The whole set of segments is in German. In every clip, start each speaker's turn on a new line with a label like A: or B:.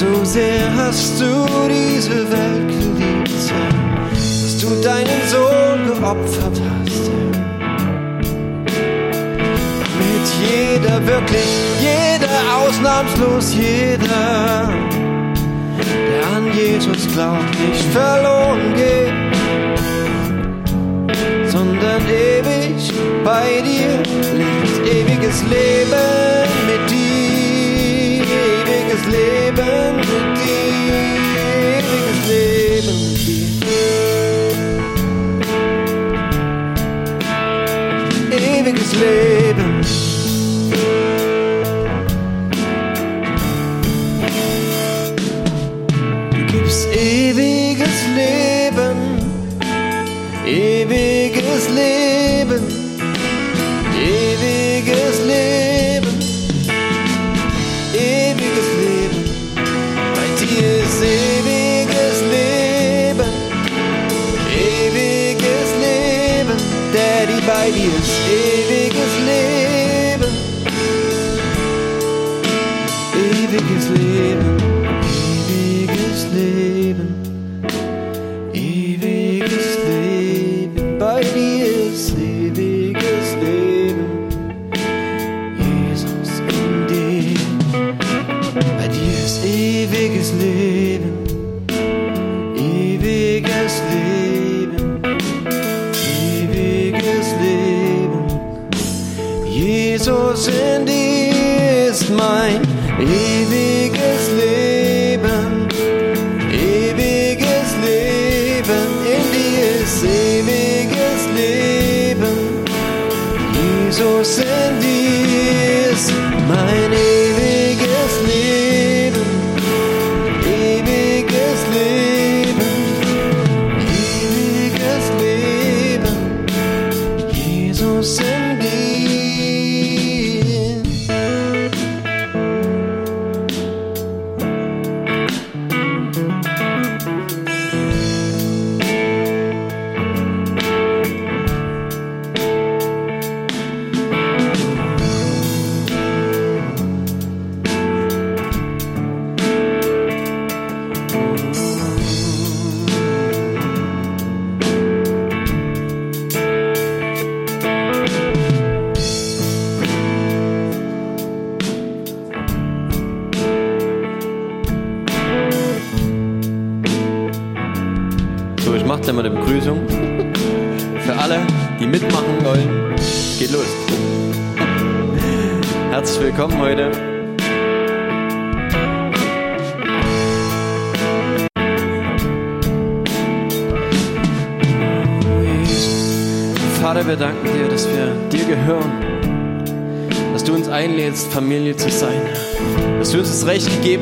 A: So sehr hast du diese Welt geliebt, dass du deinen Sohn geopfert hast, Herr. Mit jeder, wirklich jeder, ausnahmslos jeder, der an Jesus glaubt, nicht verloren geht sondern ewig bei dir lebt ewiges Leben.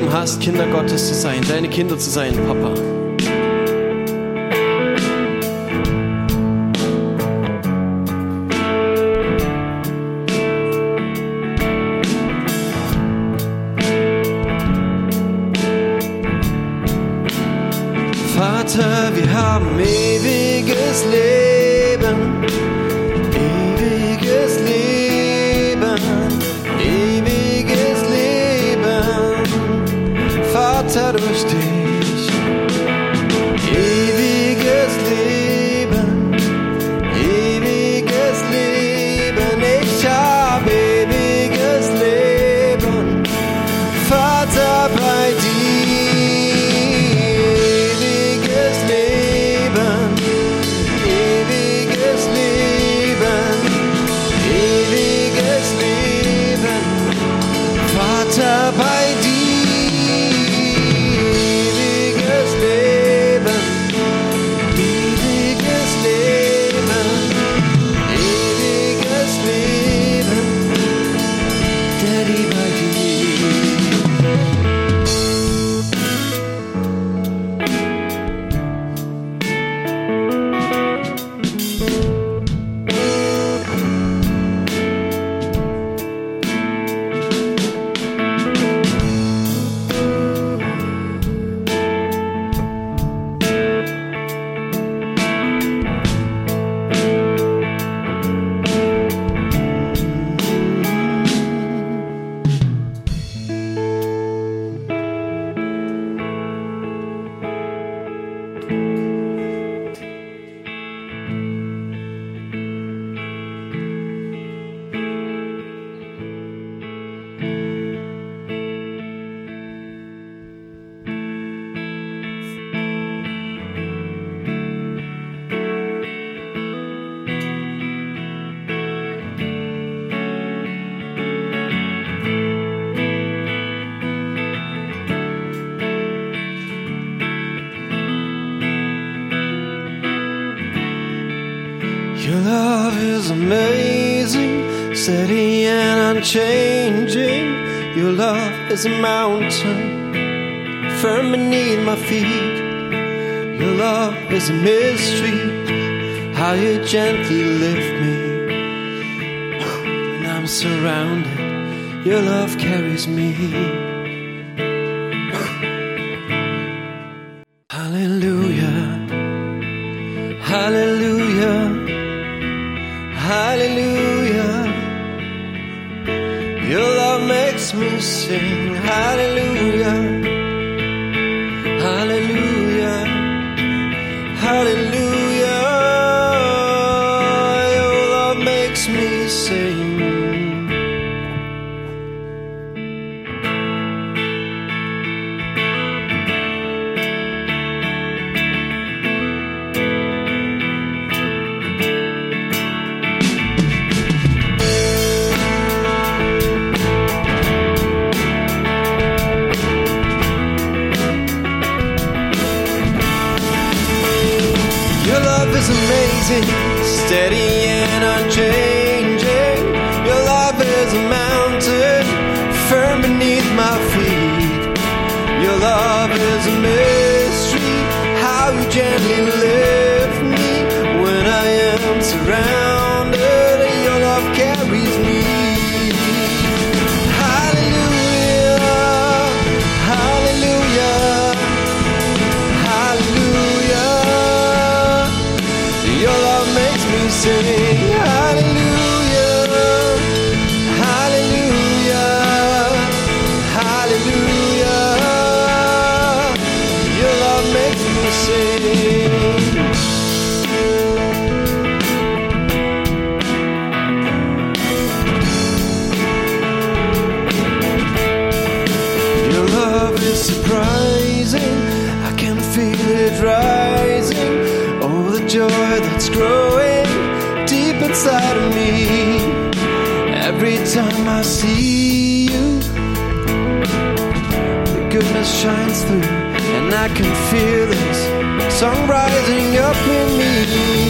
A: Leben hast, Kinder Gottes zu sein, deine Kinder zu sein, Papa. Vater, wir haben ewiges Leben. around. see you. The goodness shines through, and I can feel this sun rising up in me.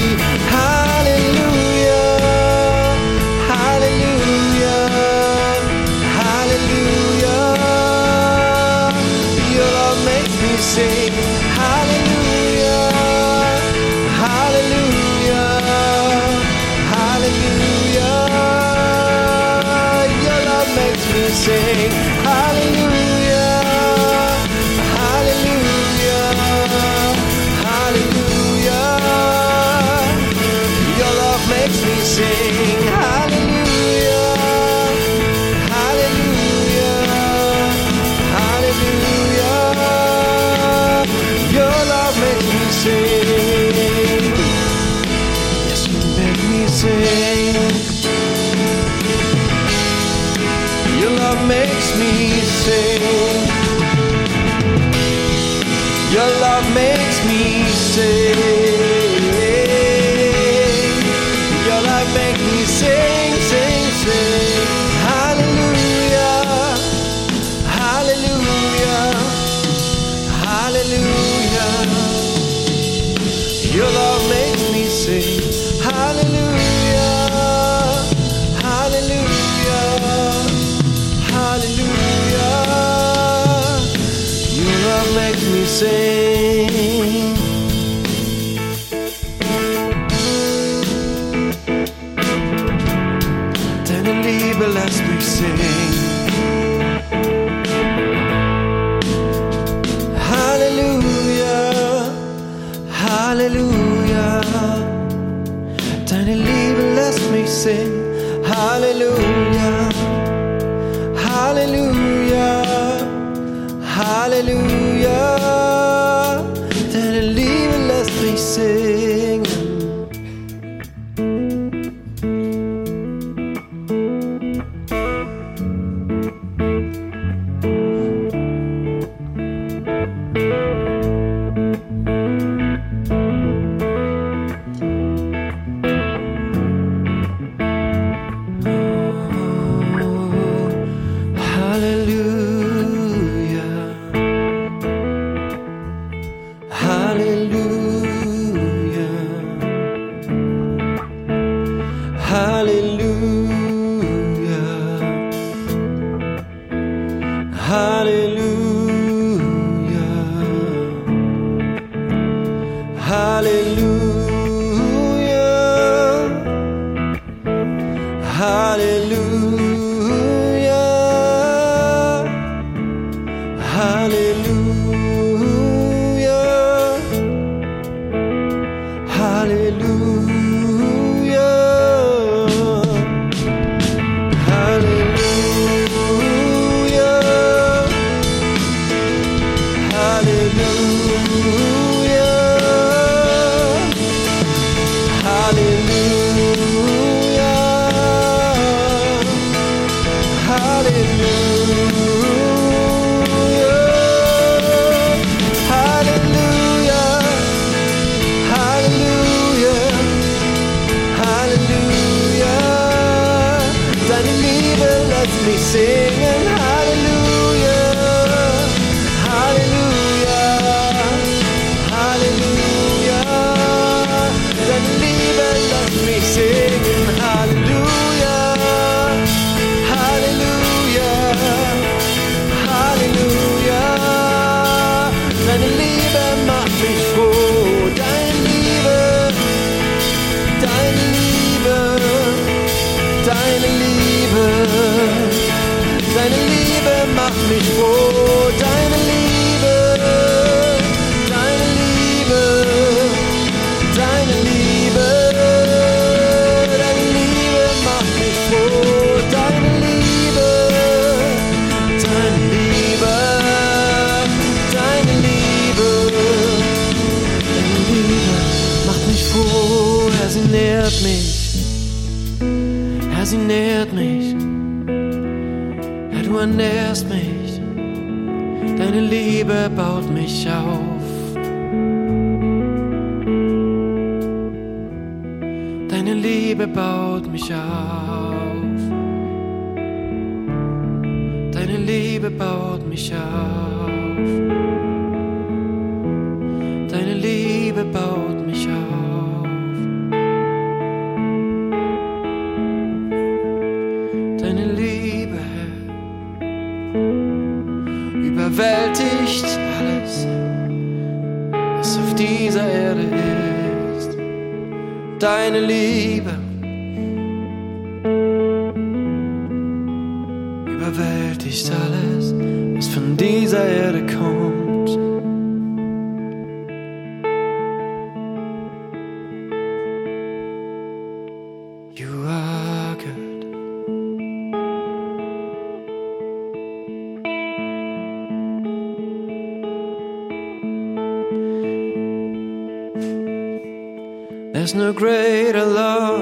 A: There's no greater love.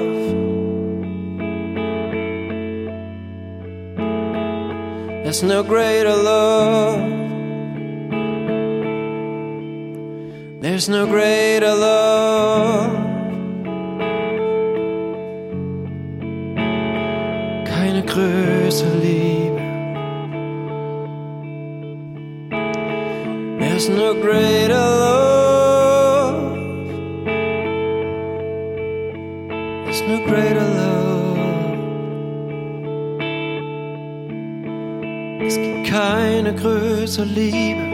A: There's no greater love. There's no greater love. Keine größere Liebe. There's no greater love. To leave.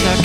A: Du hast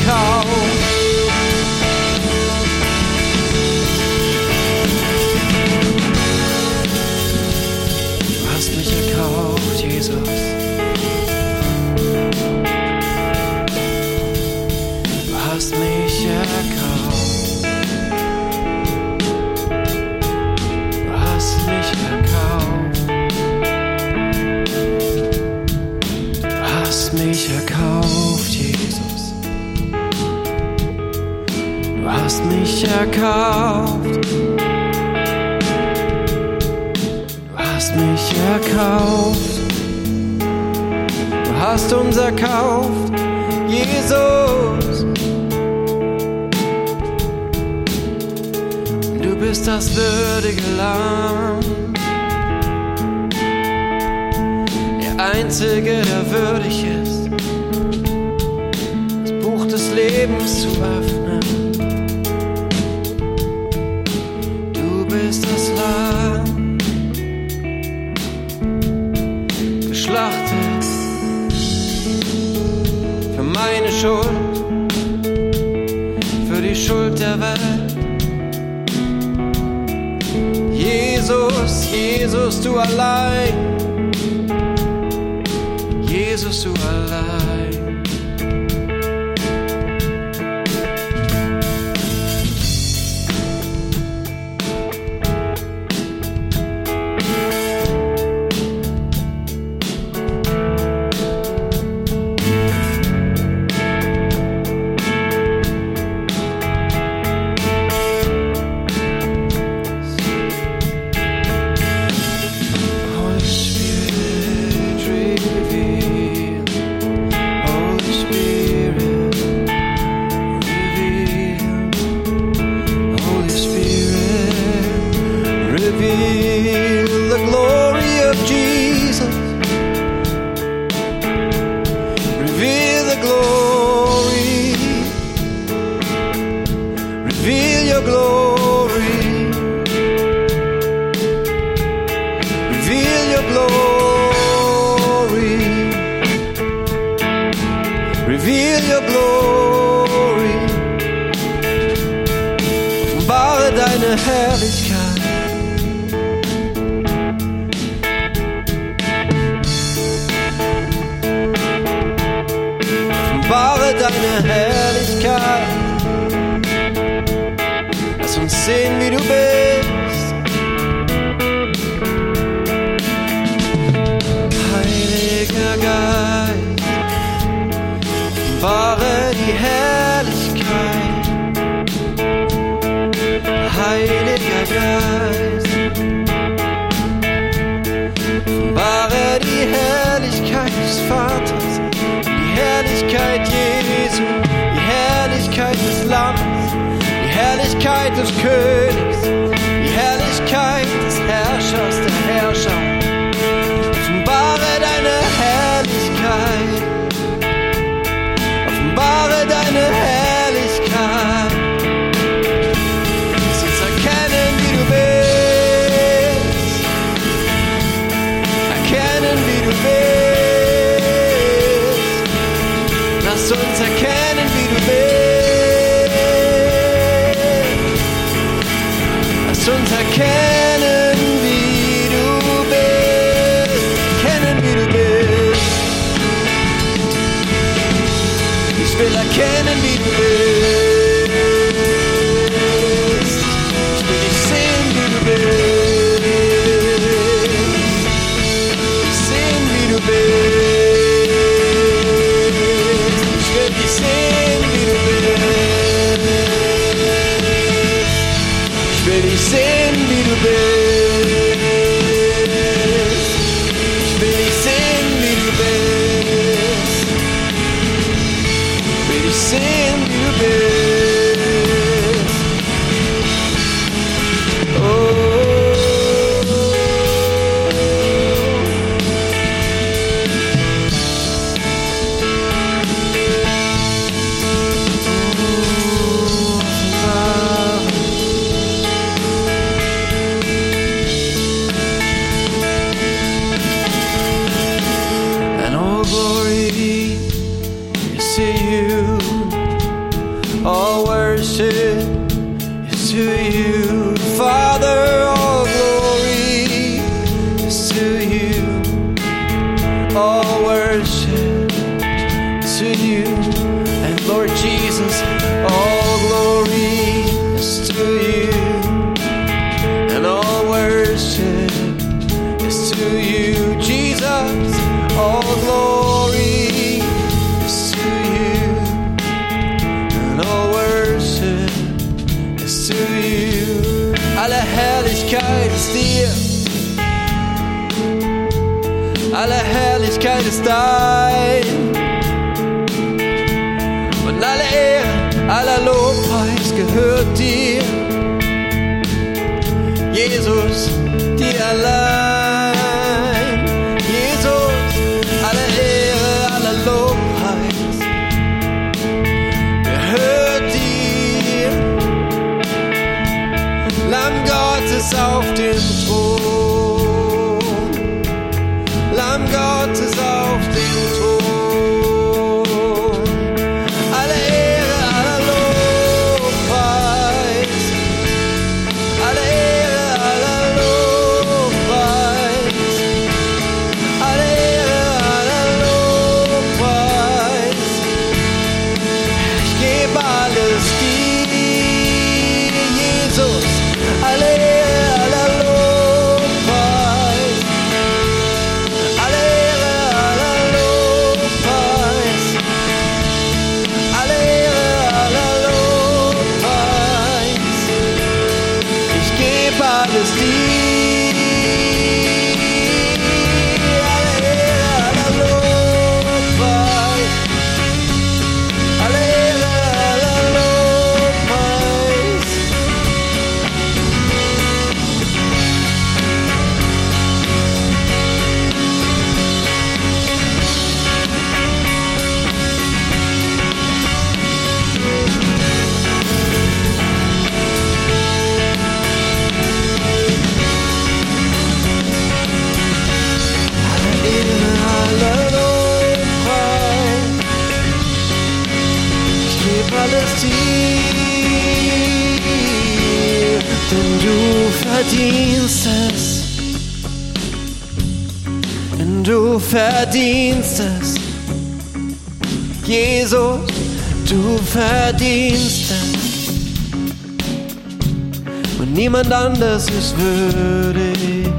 A: Anders ist würdig.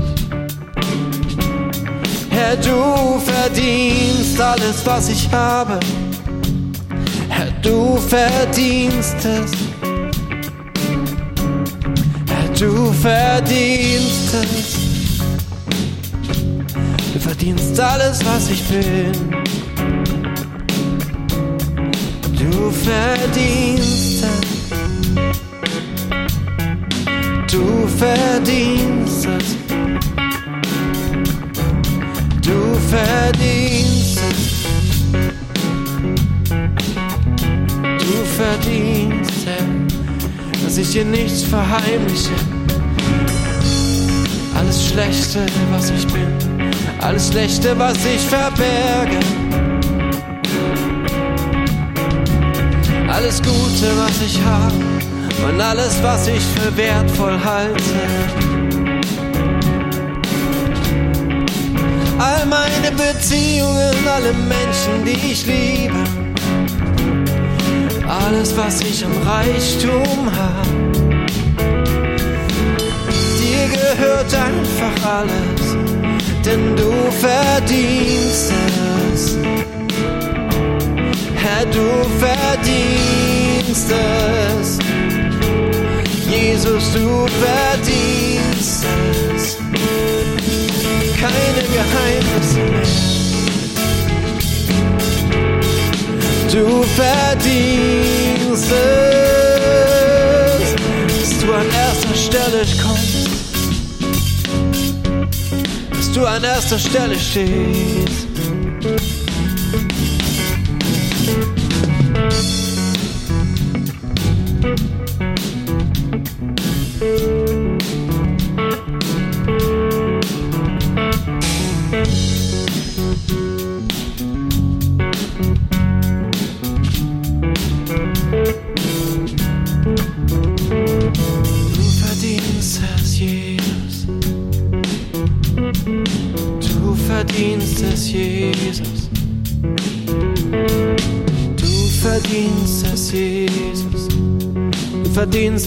A: Herr, du verdienst alles, was ich habe. Herr, du verdienst es. Herr, du verdienst es. Du verdienst alles, was ich bin. Du verdienst es. Verdienst es. Du verdienst es. Du verdienst es, dass ich dir nichts verheimliche. Alles Schlechte, was ich bin, alles Schlechte, was ich verberge. Alles Gute, was ich habe und alles, was ich für wertvoll halte. All meine Beziehungen, alle Menschen, die ich liebe. Alles, was ich am Reichtum habe. Dir gehört einfach alles, denn du verdienst es. Herr, du verdienst es. Jesus, du verdienst. Keine Geheimnisse mehr. Du verdienst es, dass du an erster Stelle kommst, dass du an erster Stelle stehst.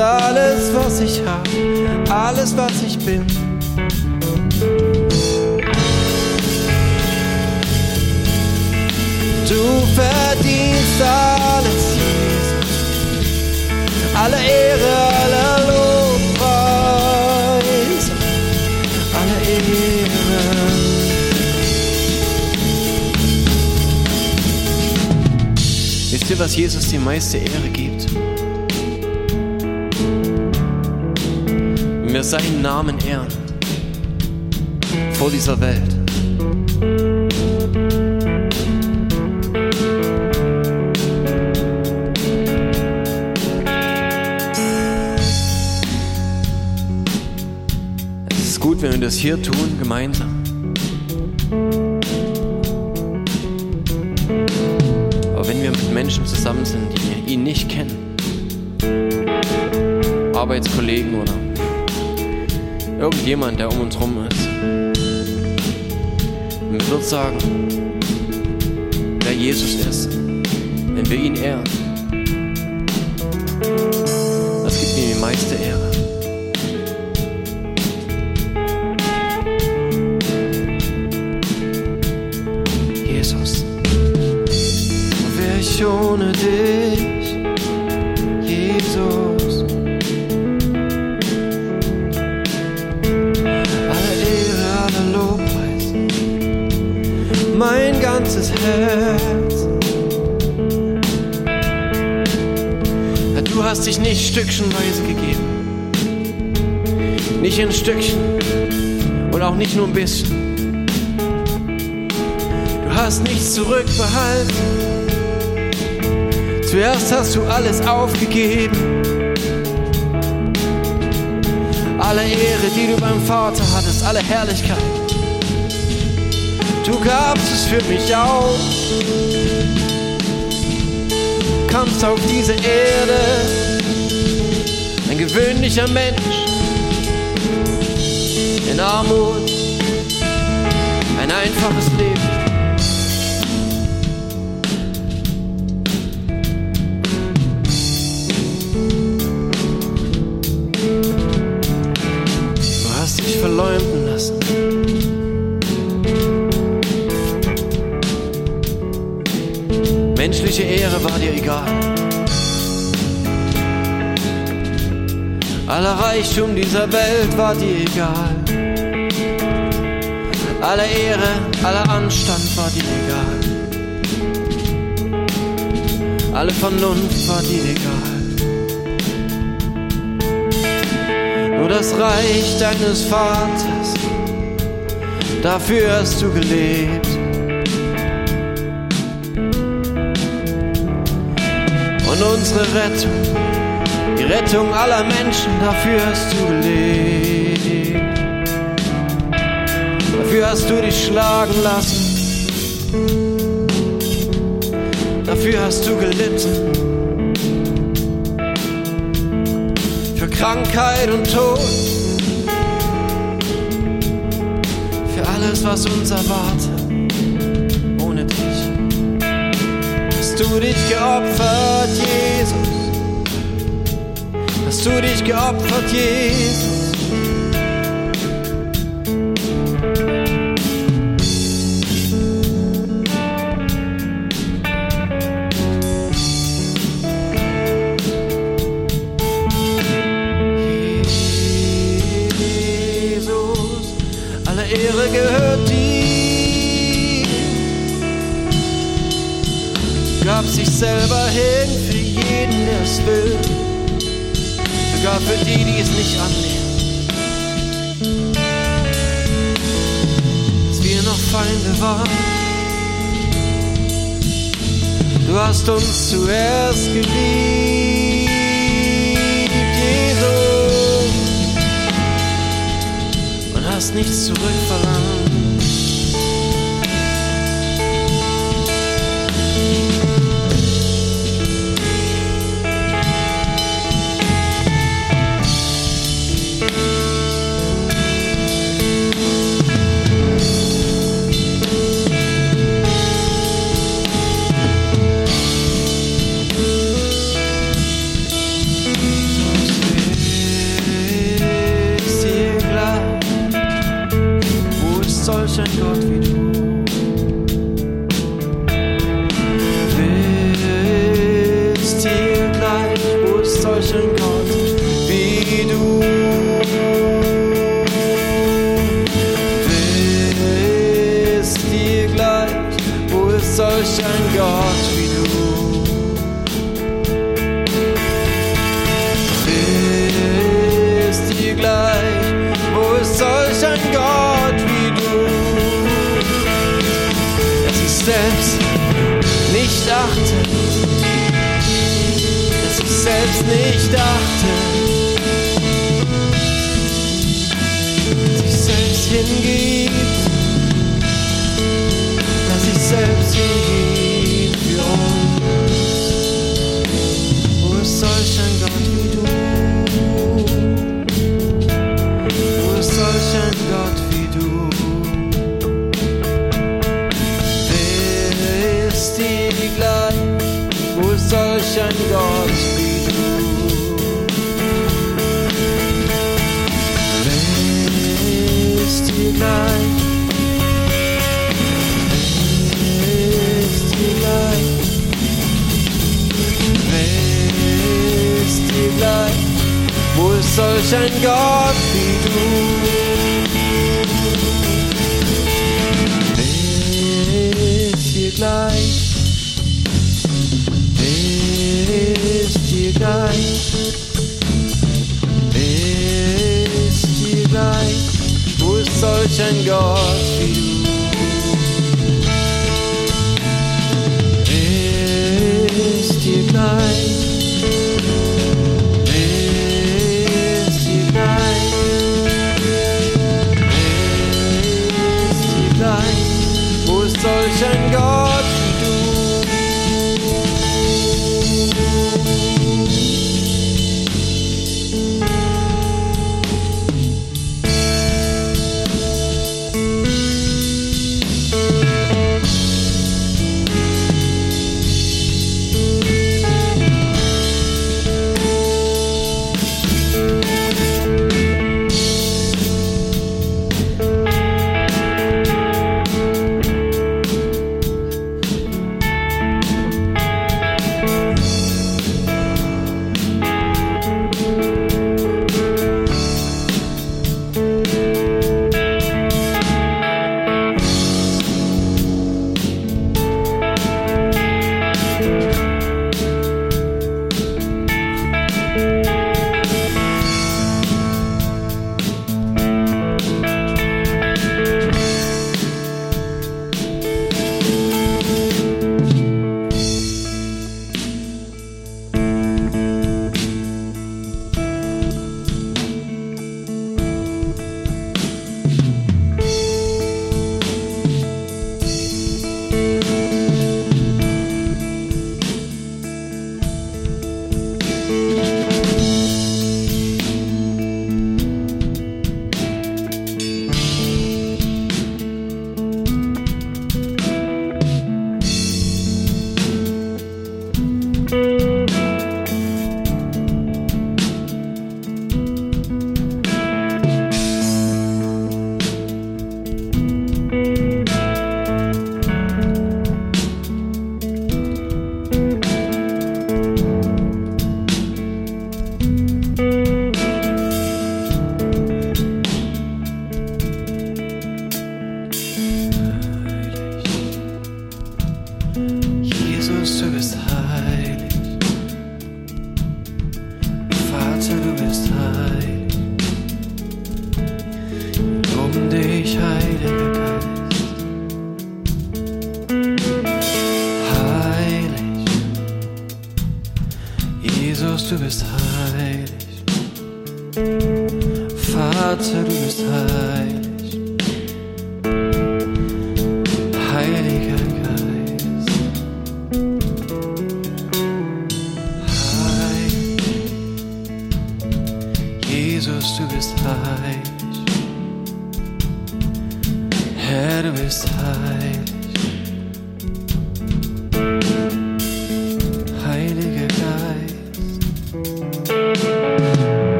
A: Alles, was ich habe, alles, was ich bin. Du verdienst alles, Jesus. Alle Ehre, alle Lobpreis, alle Ehre. Wisst ihr, was Jesus die meiste Ehre gibt? Wir seinen Namen ehren vor dieser Welt. Es ist gut, wenn wir das hier tun, gemeinsam. Aber wenn wir mit Menschen zusammen sind, die ihn nicht kennen, Arbeitskollegen oder irgendjemand, der um uns rum ist, und wir wird sagen, wer Jesus ist, wenn wir ihn ehren, das gibt ihm die meiste Ehre. Stückchenweise gegeben, nicht in Stückchen und auch nicht nur ein bisschen. Du hast nichts zurückbehalten. Zuerst hast du alles aufgegeben. Alle Ehre, die du beim Vater hattest, alle Herrlichkeit. Du gabst es für mich auf. Kamst auf diese Erde, gewöhnlicher Mensch, in Armut, ein einfaches Leben. Du hast dich verleumden lassen. Menschliche Ehre war dir egal. Aller Reichtum dieser Welt war dir egal. Alle Ehre, aller Anstand war dir egal. Alle Vernunft war dir egal. Nur das Reich deines Vaters, dafür hast du gelebt. Und unsere Rettung, Rettung aller Menschen, dafür hast du gelebt. Dafür hast du dich schlagen lassen. Dafür hast du gelitten. Für Krankheit und Tod. Für alles, was uns erwartet. Ohne dich. Hast du dich geopfert, Jesus hast du dich geopfert, Jesus. Alle Ehre gehört dir. Gab sich selber hin für jeden, der es will aber für die, die es nicht annehmen. Dass wir noch Feinde waren, du hast uns zuerst geliebt, Jesus, und hast nichts zurückverlangt. nicht dachte, sich selbst hingehen. solch ein Gott wie du. Bist dir gleich, bist dir gleich, bist dir gleich.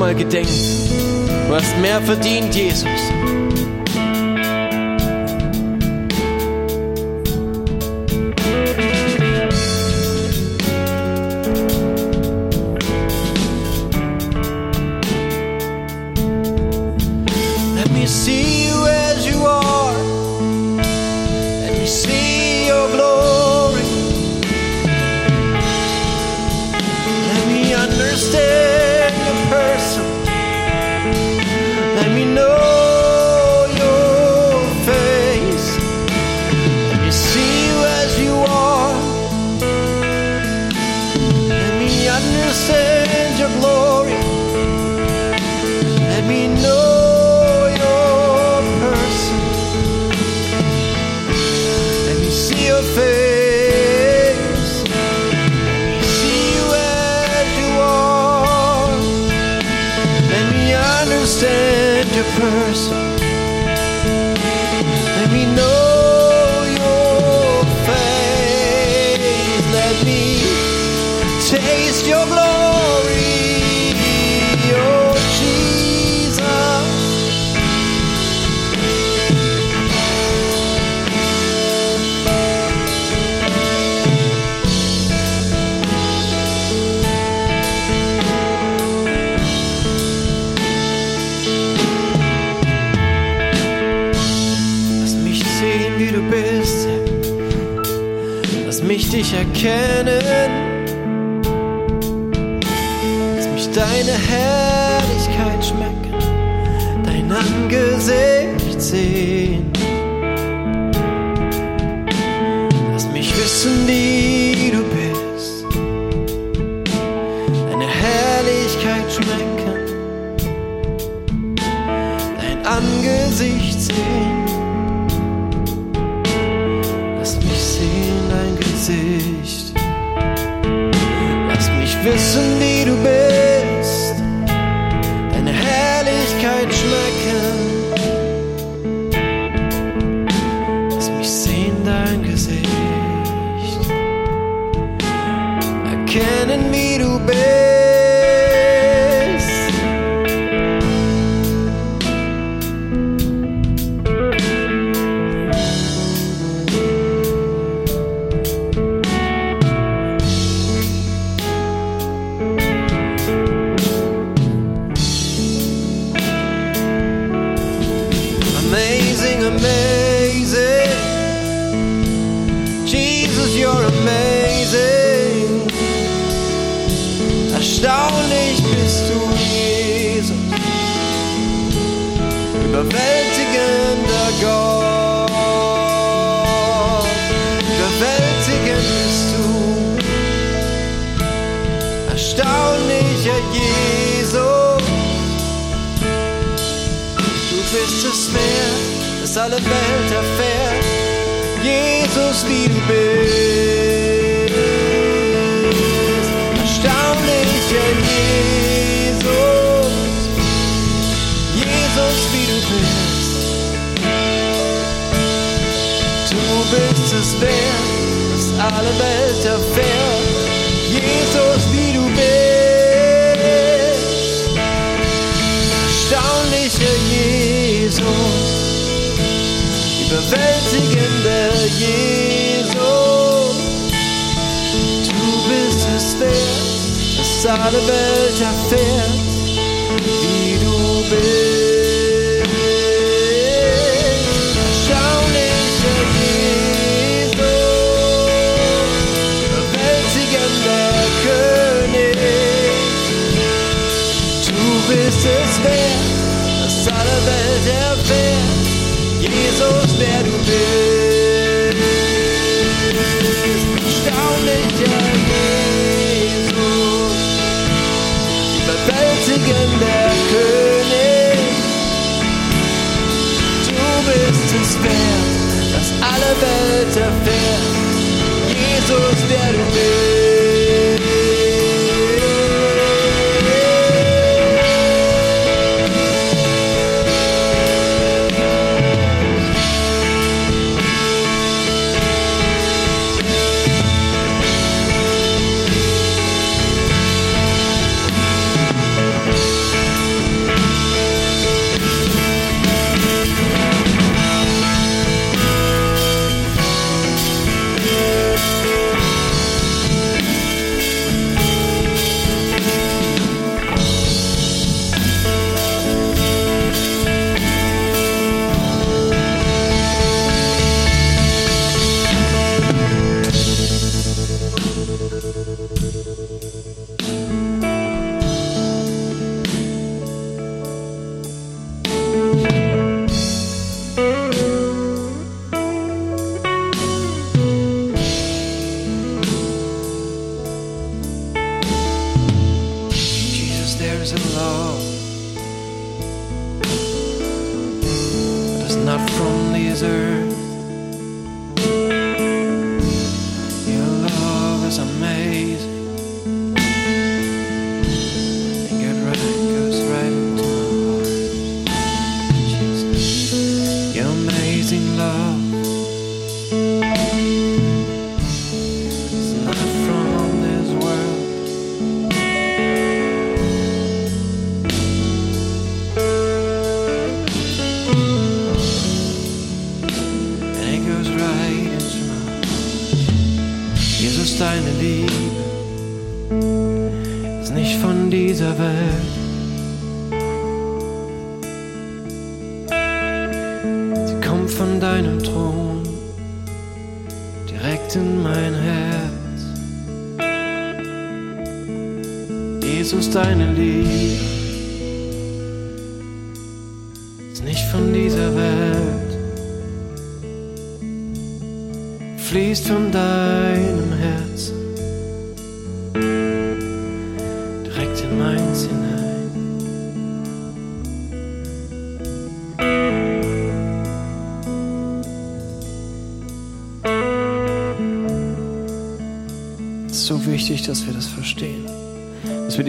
A: Mal gedenkt. Du hast mehr verdient, Jesus.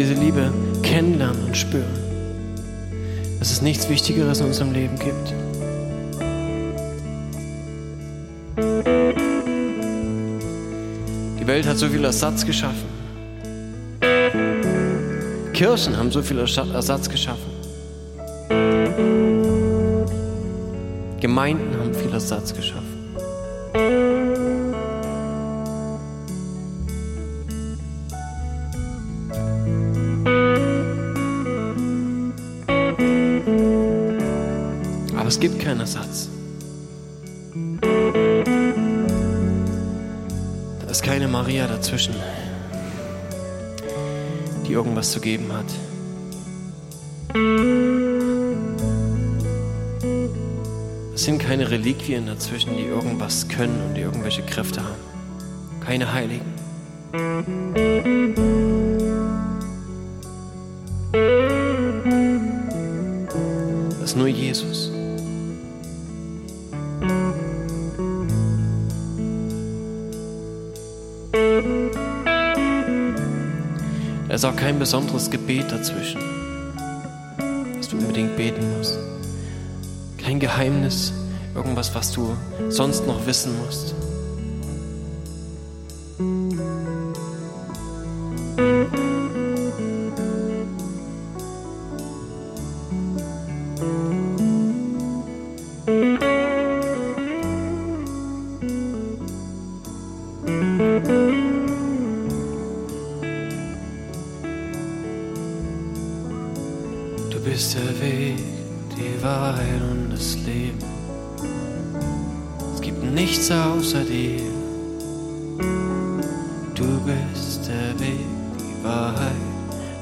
A: diese Liebe kennenlernen und spüren. Dass es nichts Wichtigeres in unserem Leben gibt. Die Welt hat so viel Ersatz geschaffen. Kirchen haben so viel Ersatz geschaffen. Gemeinden haben viel Ersatz geschaffen. geben hat. Es sind keine Reliquien dazwischen, die irgendwas können und die irgendwelche Kräfte haben. Keine Heiligen. Kein besonderes Gebet dazwischen, was du unbedingt beten musst. Kein Geheimnis, irgendwas, was du sonst noch wissen musst.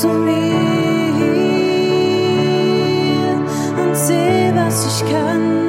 A: zu mir und seh, was ich
B: kann.